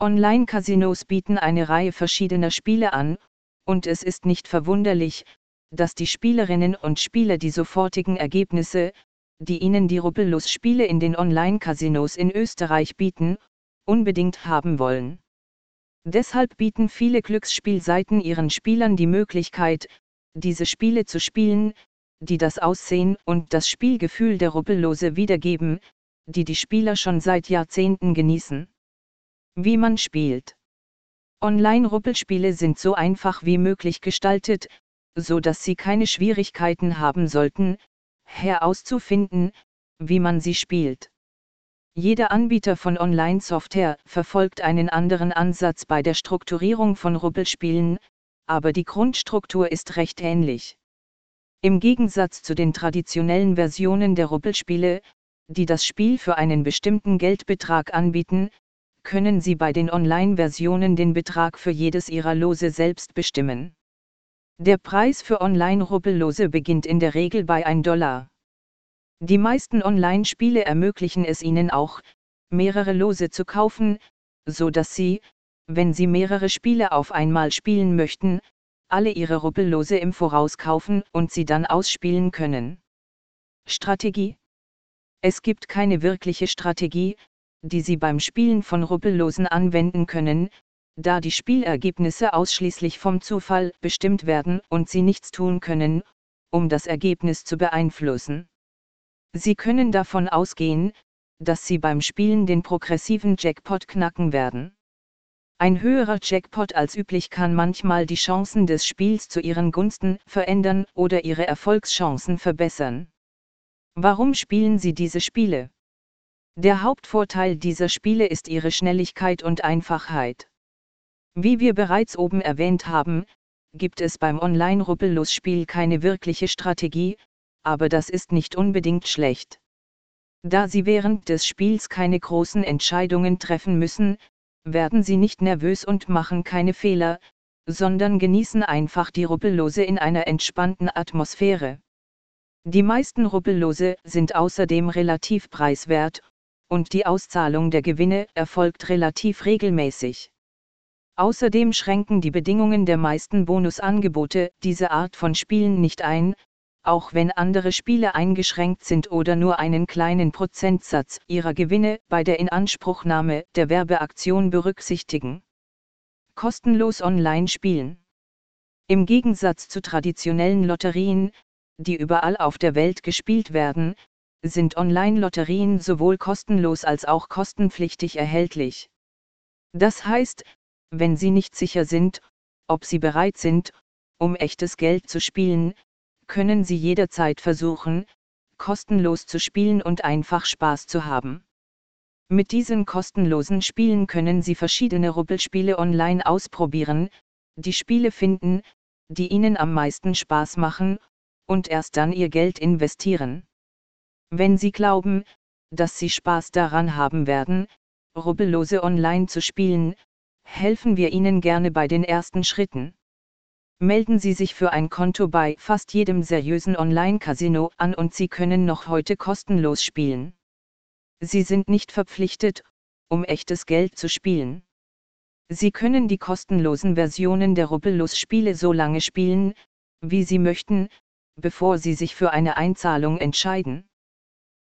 Online-Casinos bieten eine Reihe verschiedener Spiele an, und es ist nicht verwunderlich, dass die Spielerinnen und Spieler die sofortigen Ergebnisse, die ihnen die Rubbellos-Spiele in den Online-Casinos in Österreich bieten, unbedingt haben wollen. Deshalb bieten viele Glücksspielseiten ihren Spielern die Möglichkeit, diese Spiele zu spielen, die das Aussehen und das Spielgefühl der Rubbellose wiedergeben, die die Spieler schon seit Jahrzehnten genießen. Wie man spielt. Online-Ruppelspiele sind so einfach wie möglich gestaltet, so dass Sie keine Schwierigkeiten haben sollten, herauszufinden, wie man sie spielt. Jeder Anbieter von Online-Software verfolgt einen anderen Ansatz bei der Strukturierung von Ruppelspielen, aber die Grundstruktur ist recht ähnlich. Im Gegensatz zu den traditionellen Versionen der Ruppelspiele, die das Spiel für einen bestimmten Geldbetrag anbieten, können Sie bei den Online-Versionen den Betrag für jedes Ihrer Lose selbst bestimmen. Der Preis für Online-Rubbellose beginnt in der Regel bei 1 Dollar. Die meisten Online-Spiele ermöglichen es Ihnen auch, mehrere Lose zu kaufen, so dass Sie, wenn Sie mehrere Spiele auf einmal spielen möchten, alle Ihre Rubbellose im Voraus kaufen und sie dann ausspielen können. Strategie Es gibt keine wirkliche Strategie, die Sie beim Spielen von Rubbellosen anwenden können, da die Spielergebnisse ausschließlich vom Zufall bestimmt werden und Sie nichts tun können, um das Ergebnis zu beeinflussen. Sie können davon ausgehen, dass Sie beim Spielen den progressiven Jackpot knacken werden. Ein höherer Jackpot als üblich kann manchmal die Chancen des Spiels zu Ihren Gunsten verändern oder Ihre Erfolgschancen verbessern. Warum spielen Sie diese Spiele? Der Hauptvorteil dieser Spiele ist ihre Schnelligkeit und Einfachheit. Wie wir bereits oben erwähnt haben, gibt es beim Online-Rubbellos-Spiel keine wirkliche Strategie, aber das ist nicht unbedingt schlecht. Da Sie während des Spiels keine großen Entscheidungen treffen müssen, werden Sie nicht nervös und machen keine Fehler, sondern genießen einfach die Rubbellose in einer entspannten Atmosphäre. Die meisten Rubbellose sind außerdem relativ preiswert, und die Auszahlung der Gewinne erfolgt relativ regelmäßig. Außerdem schränken die Bedingungen der meisten Bonusangebote diese Art von Spielen nicht ein, auch wenn andere Spiele eingeschränkt sind oder nur einen kleinen Prozentsatz ihrer Gewinne bei der Inanspruchnahme der Werbeaktion berücksichtigen. Kostenlos online spielen. Im Gegensatz zu traditionellen Lotterien, die überall auf der Welt gespielt werden, sind Online-Lotterien sowohl kostenlos als auch kostenpflichtig erhältlich. Das heißt, wenn Sie nicht sicher sind, ob Sie bereit sind, um echtes Geld zu spielen, können Sie jederzeit versuchen, kostenlos zu spielen und einfach Spaß zu haben. Mit diesen kostenlosen Spielen können Sie verschiedene Rubbelspiele online ausprobieren, die Spiele finden, die Ihnen am meisten Spaß machen, und erst dann Ihr Geld investieren. Wenn Sie glauben, dass Sie Spaß daran haben werden, Rubbellose online zu spielen, helfen wir Ihnen gerne bei den ersten Schritten. Melden Sie sich für ein Konto bei fast jedem seriösen Online-Casino an und Sie können noch heute kostenlos spielen. Sie sind nicht verpflichtet, um echtes Geld zu spielen. Sie können die kostenlosen Versionen der Rubbellos-Spiele so lange spielen, wie Sie möchten, bevor Sie sich für eine Einzahlung entscheiden.